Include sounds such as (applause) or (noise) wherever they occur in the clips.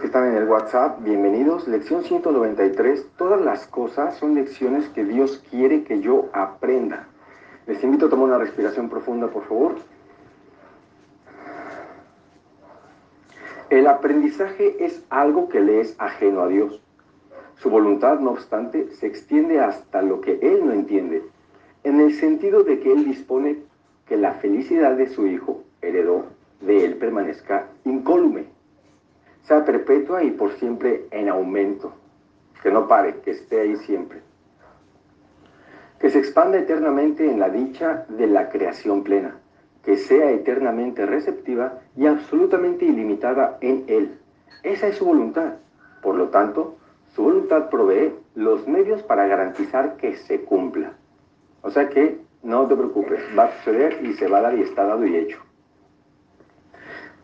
que están en el WhatsApp, bienvenidos. Lección 193. Todas las cosas son lecciones que Dios quiere que yo aprenda. Les invito a tomar una respiración profunda, por favor. El aprendizaje es algo que le es ajeno a Dios. Su voluntad, no obstante, se extiende hasta lo que Él no entiende, en el sentido de que Él dispone que la felicidad de su Hijo, heredó, de Él permanezca sea perpetua y por siempre en aumento, que no pare, que esté ahí siempre, que se expanda eternamente en la dicha de la creación plena, que sea eternamente receptiva y absolutamente ilimitada en Él. Esa es su voluntad. Por lo tanto, su voluntad provee los medios para garantizar que se cumpla. O sea que no te preocupes, va a suceder y se va a dar y está dado y hecho.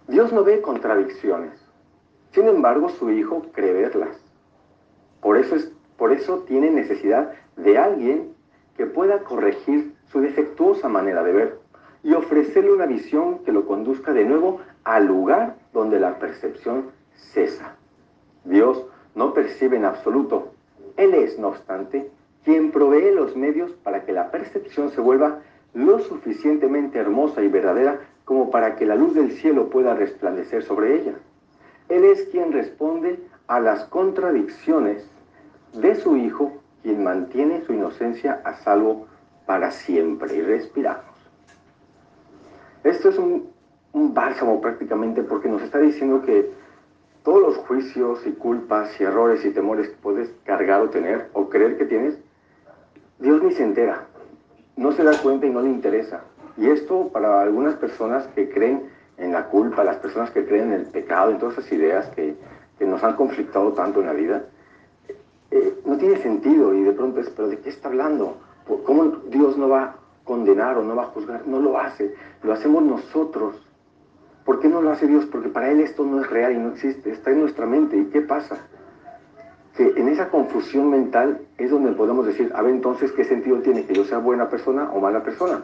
Dios no ve contradicciones. Sin embargo, su Hijo cree verlas. Por eso, es, por eso tiene necesidad de alguien que pueda corregir su defectuosa manera de ver y ofrecerle una visión que lo conduzca de nuevo al lugar donde la percepción cesa. Dios no percibe en absoluto. Él es, no obstante, quien provee los medios para que la percepción se vuelva lo suficientemente hermosa y verdadera como para que la luz del cielo pueda resplandecer sobre ella. Él es quien responde a las contradicciones de su Hijo, quien mantiene su inocencia a salvo para siempre. Y respiramos. Esto es un, bálsamo prácticamente porque nos está diciendo que todos los juicios y culpas y errores y temores que puedes cargar o tener o creer que tienes, Dios ni se entera, no se da cuenta y no le interesa. Y esto para algunas personas que creen en la culpa, las personas que creen en el pecado, en todas esas ideas que, nos han conflictado tanto en la vida, eh, no tiene sentido y de pronto es, pero ¿de qué está hablando? ¿Cómo Dios no va a condenar o no va a juzgar? No lo hace, lo hacemos nosotros ¿Por qué no lo hace Dios? Porque para Él esto no es real y no existe, está en nuestra mente. ¿Y qué pasa? Que en esa confusión mental es donde podemos decir, a ver entonces, ¿qué sentido tiene que yo sea buena persona o mala persona?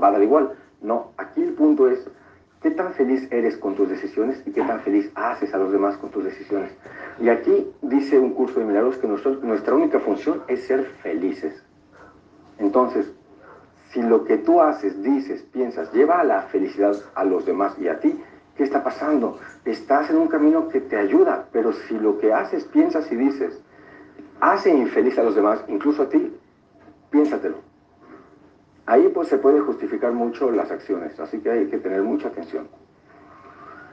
Va a dar igual. No, aquí el punto es, ¿qué tan feliz eres con tus decisiones y qué tan feliz haces a los demás con tus decisiones? Y aquí dice un curso de milagros que nuestra única función es ser felices. Entonces, si lo que tú haces, dices, piensas, lleva a la felicidad a los demás y a ti, ¿qué está pasando? Estás en un camino que te ayuda, pero si lo que haces, piensas y dices, hace infeliz a los demás, incluso a ti, piénsatelo. Ahí pues se puede justificar mucho las acciones, así que hay que tener mucha atención.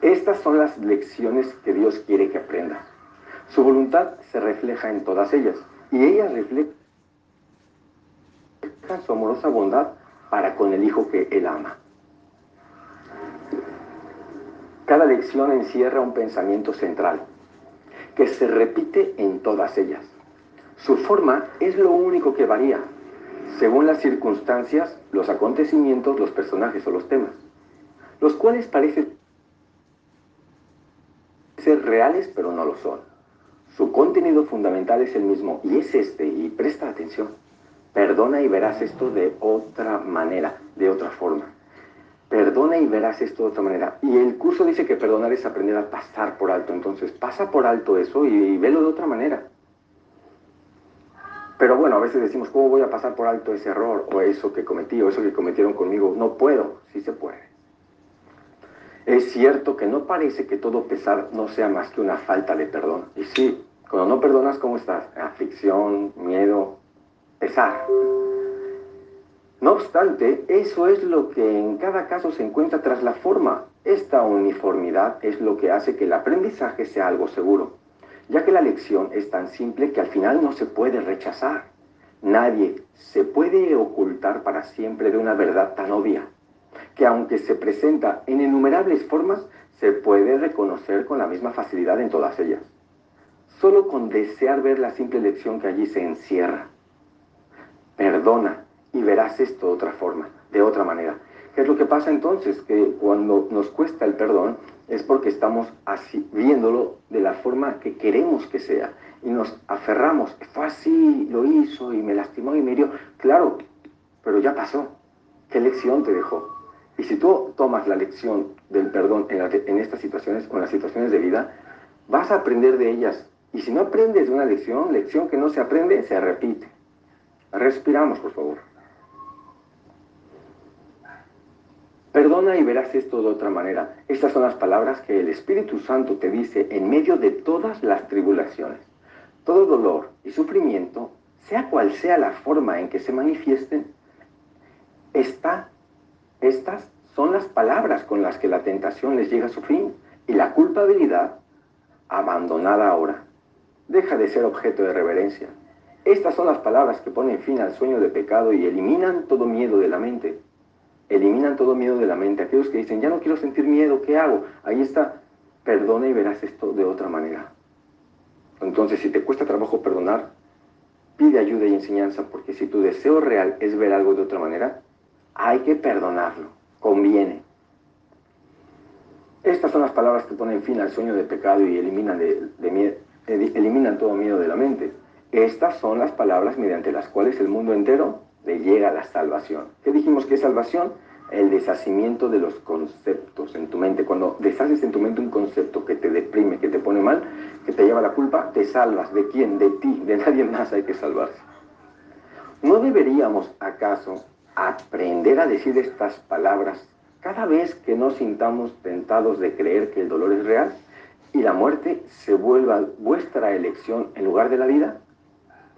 Estas son las lecciones que Dios quiere que aprendas. Su voluntad se refleja en todas ellas y ellas reflejan su amorosa bondad para con el Hijo que Él ama. Cada lección encierra un pensamiento central, que se repite en todas ellas. Su forma es lo único que varía, según las circunstancias, los acontecimientos, los personajes o los temas, los cuales parecen ser reales pero no lo son. Su contenido fundamental es el mismo y es este, y presta atención. Perdona y verás esto de otra manera, de otra forma. Perdona y verás esto de otra manera. Y el curso dice que perdonar es aprender a pasar por alto. Entonces, pasa por alto eso y, velo de otra manera. Pero bueno, a veces decimos, ¿cómo voy a pasar por alto ese error o eso que cometí o eso que cometieron conmigo? No puedo, sí se puede. Es cierto que no parece que todo pesar no sea más que una falta de perdón. Y sí, cuando no perdonas, ¿cómo estás? Aflicción, miedo, pesar. No obstante, eso es lo que en cada caso se encuentra tras la forma. Esta uniformidad es lo que hace que el aprendizaje sea algo seguro, ya que la lección es tan simple que al final no se puede rechazar. Nadie se puede ocultar para siempre de una verdad tan obvia, que aunque se presenta en innumerables formas, se puede reconocer con la misma facilidad en todas ellas. Solo con desear ver la simple lección que allí se encierra perdona y verás esto de otra forma, de otra manera. ¿Qué es lo que pasa entonces? Que cuando nos cuesta el perdón es porque estamos así, viéndolo de la forma que queremos que sea y nos aferramos. Fue así, lo hizo y me lastimó y me hirió. Claro, pero ya pasó. ¿Qué lección te dejó? Y si tú tomas la lección del perdón en, estas situaciones o en las situaciones de vida, vas a aprender de ellas. Y si no aprendes de una lección, lección que no se aprende, se repite. Respiramos, por favor. Perdona y verás esto de otra manera. Estas son las palabras que el Espíritu Santo te dice en medio de todas las tribulaciones. Todo dolor y sufrimiento, sea cual sea la forma en que se manifiesten, está, estas son las palabras con las que la tentación les llega a su fin y la culpabilidad abandonada ahora. Deja de ser objeto de reverencia. Estas son las palabras que ponen fin al sueño de pecado y eliminan todo miedo de la mente. Eliminan todo miedo de la mente. Aquellos que dicen, ya no quiero sentir miedo, ¿qué hago? Ahí está, perdona y verás esto de otra manera. Entonces, si te cuesta trabajo perdonar, pide ayuda y enseñanza, porque si tu deseo real es ver algo de otra manera, hay que perdonarlo, conviene. Estas son las palabras que ponen fin al sueño de pecado y eliminan, eliminan todo miedo de la mente. Estas son las palabras mediante las cuales el mundo entero le llega la salvación. ¿Qué dijimos que es salvación? El deshacimiento de los conceptos en tu mente. Cuando deshaces en tu mente un concepto que te deprime, que te pone mal, que te lleva a la culpa, te salvas. ¿De quién? De ti. De nadie más hay que salvarse. ¿No deberíamos acaso aprender a decir estas palabras cada vez que nos sintamos tentados de creer que el dolor es real y la muerte se vuelva vuestra elección en lugar de la vida?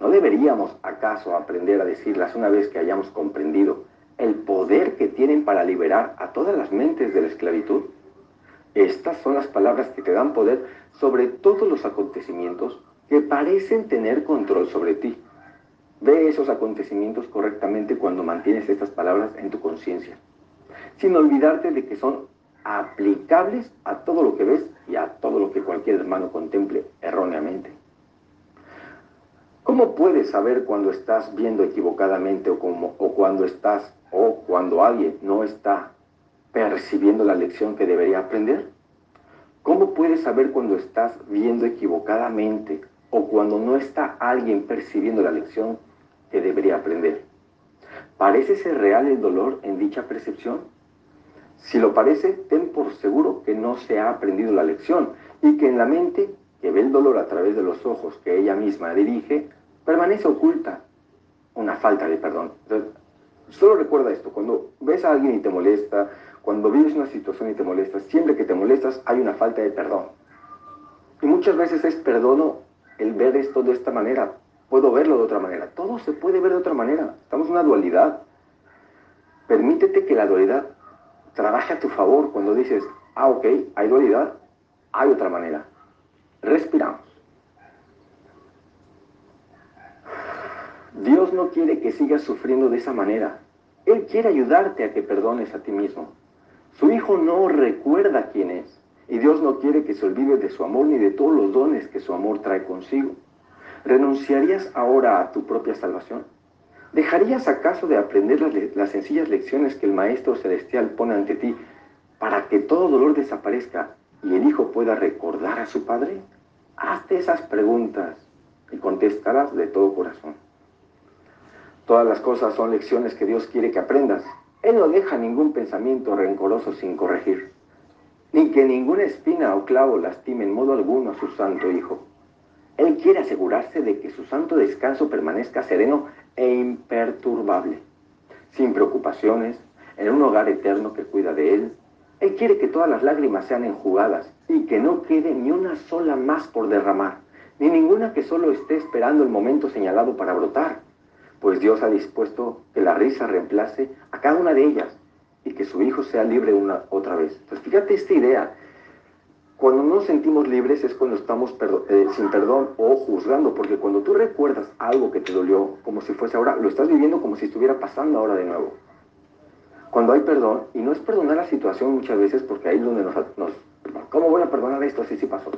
¿No deberíamos acaso aprender a decirlas una vez que hayamos comprendido el poder que tienen para liberar a todas las mentes de la esclavitud? Estas son las palabras que te dan poder sobre todos los acontecimientos que parecen tener control sobre ti. Ve esos acontecimientos correctamente cuando mantienes estas palabras en tu conciencia, sin olvidarte de que son aplicables a todo lo que ves y a todo lo que cualquier hermano contemple erróneamente. ¿Cómo puedes saber cuando estás viendo equivocadamente o, o cuando estás o cuando alguien no está percibiendo la lección que debería aprender? ¿Cómo puedes saber cuando estás viendo equivocadamente o cuando no está alguien percibiendo la lección que debería aprender. ¿Parece ser real el dolor en dicha percepción? Si lo parece, ten por seguro que no se ha aprendido la lección y que en la mente, que ve el dolor a través de los ojos que ella misma dirige, permanece oculta una falta de perdón. solo recuerda esto, cuando ves a alguien y te molesta, cuando vives una situación y te molestas, siempre que te molestas hay una falta de perdón. Y muchas veces es perdono el ver esto de esta manera, puedo verlo de otra manera. Todo se puede ver de otra manera. Estamos en una dualidad. Permítete que la dualidad trabaje a tu favor cuando dices, ah, ok, hay dualidad, hay otra manera. Respiramos. Dios no quiere que sigas sufriendo de esa manera. Él quiere ayudarte a que perdones a ti mismo. Su Hijo no recuerda quién es. Y Dios no quiere que se olvide de su amor ni de todos los dones que su amor trae consigo. ¿Renunciarías ahora a tu propia salvación? ¿Dejarías acaso de aprender las, sencillas lecciones que el Maestro Celestial pone ante ti para que todo dolor desaparezca y el Hijo pueda recordar a su Padre? Hazte esas preguntas y contestarás de todo corazón. Todas las cosas son lecciones que Dios quiere que aprendas. Él no deja ningún pensamiento rencoroso sin corregir, ni que ninguna espina o clavo lastime en modo alguno a su santo Hijo. Él quiere asegurarse de que su santo descanso permanezca sereno e imperturbable, sin preocupaciones, en un hogar eterno que cuida de Él. Él quiere que todas las lágrimas sean enjugadas y que no quede ni una sola más por derramar, ni ninguna que solo esté esperando el momento señalado para brotar, pues Dios ha dispuesto que la risa reemplace a cada una de ellas y que su Hijo sea libre una otra vez. Entonces fíjate esta idea, cuando nos sentimos libres es cuando estamos eh, sin perdón o juzgando, porque cuando tú recuerdas algo que te dolió como si fuese ahora, lo estás viviendo como si estuviera pasando ahora de nuevo. Cuando hay perdón, y no es perdonar la situación muchas veces, porque ahí es donde nos, nos ¿cómo voy a perdonar esto? Así sí pasó.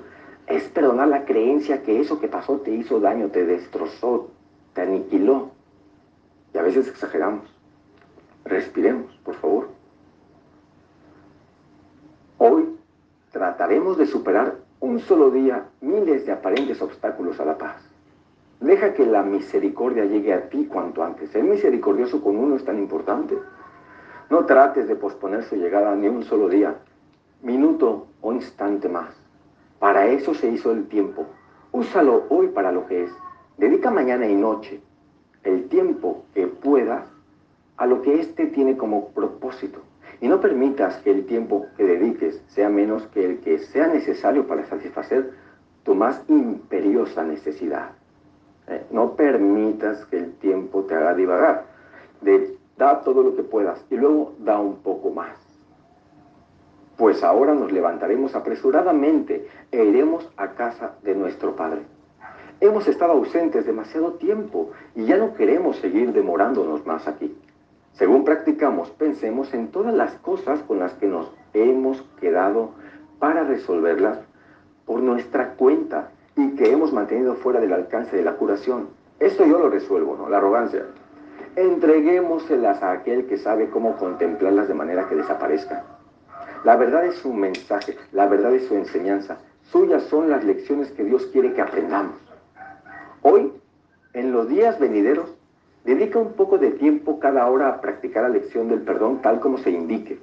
Es perdonar la creencia que eso que pasó te hizo daño, te destrozó, te aniquiló. Exageramos. Respiremos, por favor. Hoy trataremos de superar un solo día miles de aparentes obstáculos a la paz. Deja que la misericordia llegue a ti cuanto antes. Ser misericordioso con uno es tan importante. No trates de posponer su llegada ni un solo día, minuto o instante más. Para eso se hizo el tiempo. Úsalo hoy para lo que es. Dedica mañana y noche el tiempo que puedas a lo que éste tiene como propósito. Y no permitas que el tiempo que dediques sea menos que el que sea necesario para satisfacer tu más imperiosa necesidad. Eh, no permitas que el tiempo te haga divagar. Da todo lo que puedas y luego da un poco más. Pues ahora nos levantaremos apresuradamente e iremos a casa de nuestro Padre. Hemos estado ausentes demasiado tiempo y ya no queremos seguir demorándonos más aquí. Según practicamos, pensemos en todas las cosas con las que nos hemos quedado para resolverlas por nuestra cuenta y que hemos mantenido fuera del alcance de la curación. Esto yo lo resuelvo, ¿no? La arrogancia. Entreguémoselas a aquel que sabe cómo contemplarlas de manera que desaparezcan. La verdad es su mensaje, la verdad es su enseñanza. Suyas son las lecciones que Dios quiere que aprendamos. Hoy, en los días venideros, dedica un poco de tiempo cada hora a practicar la lección del perdón tal como se indique.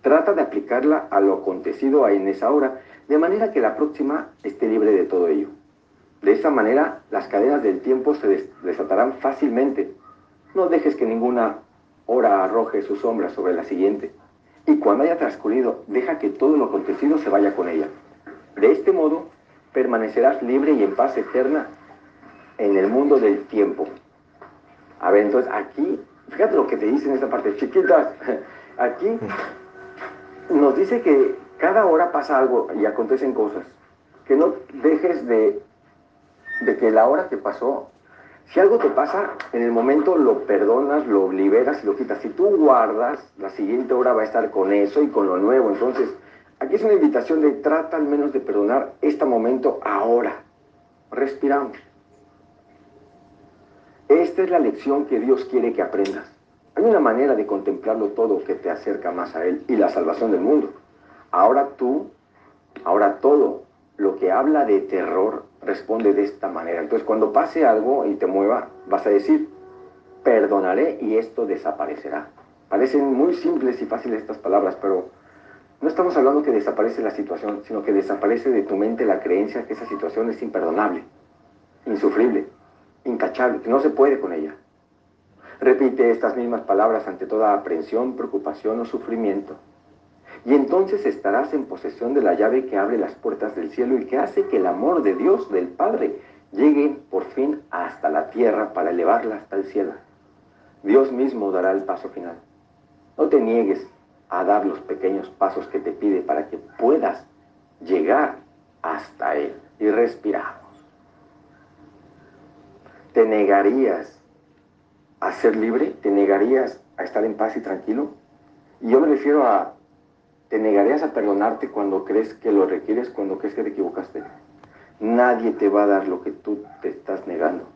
Trata de aplicarla a lo acontecido en esa hora, de manera que la próxima esté libre de todo ello. De esa manera, las cadenas del tiempo se desatarán fácilmente. No dejes que ninguna hora arroje su sombra sobre la siguiente. Y cuando haya transcurrido, deja que todo lo acontecido se vaya con ella. De este modo, permanecerás libre y en paz eterna en el mundo del tiempo. A ver, entonces aquí, fíjate lo que te dice en esta parte, chiquitas, aquí nos dice que cada hora pasa algo y acontecen cosas. Que no dejes de, de que la hora que pasó, si algo te pasa, en el momento lo perdonas, lo liberas y lo quitas. Si tú guardas, la siguiente hora va a estar con eso y con lo nuevo. Entonces, aquí es una invitación de trata al menos de perdonar este momento ahora. Respiramos. Esta es la lección que Dios quiere que aprendas. Hay una manera de contemplarlo todo que te acerca más a Él y la salvación del mundo. Ahora tú, ahora todo lo que habla de terror responde de esta manera. Entonces cuando pase algo y te mueva, vas a decir, perdonaré y esto desaparecerá. Parecen muy simples y fáciles estas palabras, pero no estamos hablando que desaparece la situación, sino que desaparece de tu mente la creencia que esa situación es imperdonable, insufrible, incachable, que no se puede con ella. Repite estas mismas palabras ante toda aprensión, preocupación o sufrimiento. Y entonces estarás en posesión de la llave que abre las puertas del cielo y que hace que el amor de Dios, del Padre, llegue por fin hasta la tierra para elevarla hasta el cielo. Dios mismo dará el paso final. No te niegues a dar los pequeños pasos que te pide para que puedas llegar hasta Él. Y respiramos. ¿Te negarías a ser libre? ¿Te negarías a estar en paz y tranquilo? Y yo me refiero a, ¿te negarías a perdonarte cuando crees que lo requieres, cuando crees que te equivocaste? Nadie te va a dar lo que tú te estás negando.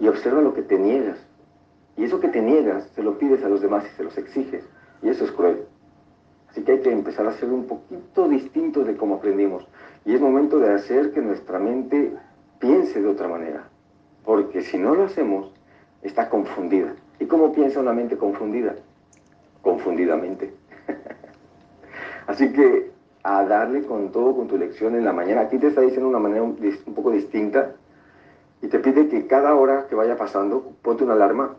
Y observa lo que te niegas. Y eso que te niegas, se lo pides a los demás y se los exiges. Y eso es cruel. Así que hay que empezar a ser un poquito distintos de cómo aprendimos. Y es momento de hacer que nuestra mente piense de otra manera porque si no lo hacemos, está confundida. ¿Y cómo piensa una mente confundida? Confundidamente. (laughs) Así que a darle con todo con tu lección en la mañana. Aquí te está diciendo de una manera un, poco distinta y te pide que cada hora que vaya pasando, ponte una alarma,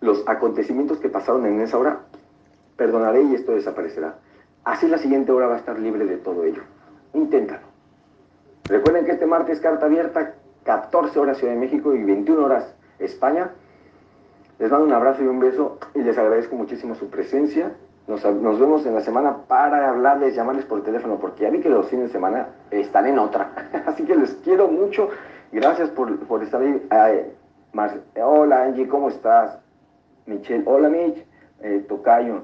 los acontecimientos que pasaron en esa hora, perdonaré y esto desaparecerá. Así la siguiente hora va a estar libre de todo ello. Inténtalo. Recuerden que este martes carta abierta 14 horas Ciudad de México y 21 horas España. Les mando un abrazo y un beso y les agradezco muchísimo su presencia. Nos, vemos en la semana para hablarles, llamarles por teléfono, porque ya vi que los fines de semana están en otra. (laughs) Así que les quiero mucho. Gracias por, por estar ahí. hola Angie, ¿cómo estás? Michelle, hola Mitch. Eh, Tocayo.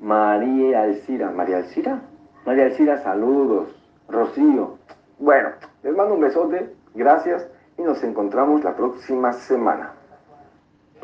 María Alcira. ¿María Alcira? María Alcira, saludos. Rocío. Bueno, les mando un besote. Gracias y nos encontramos la próxima semana.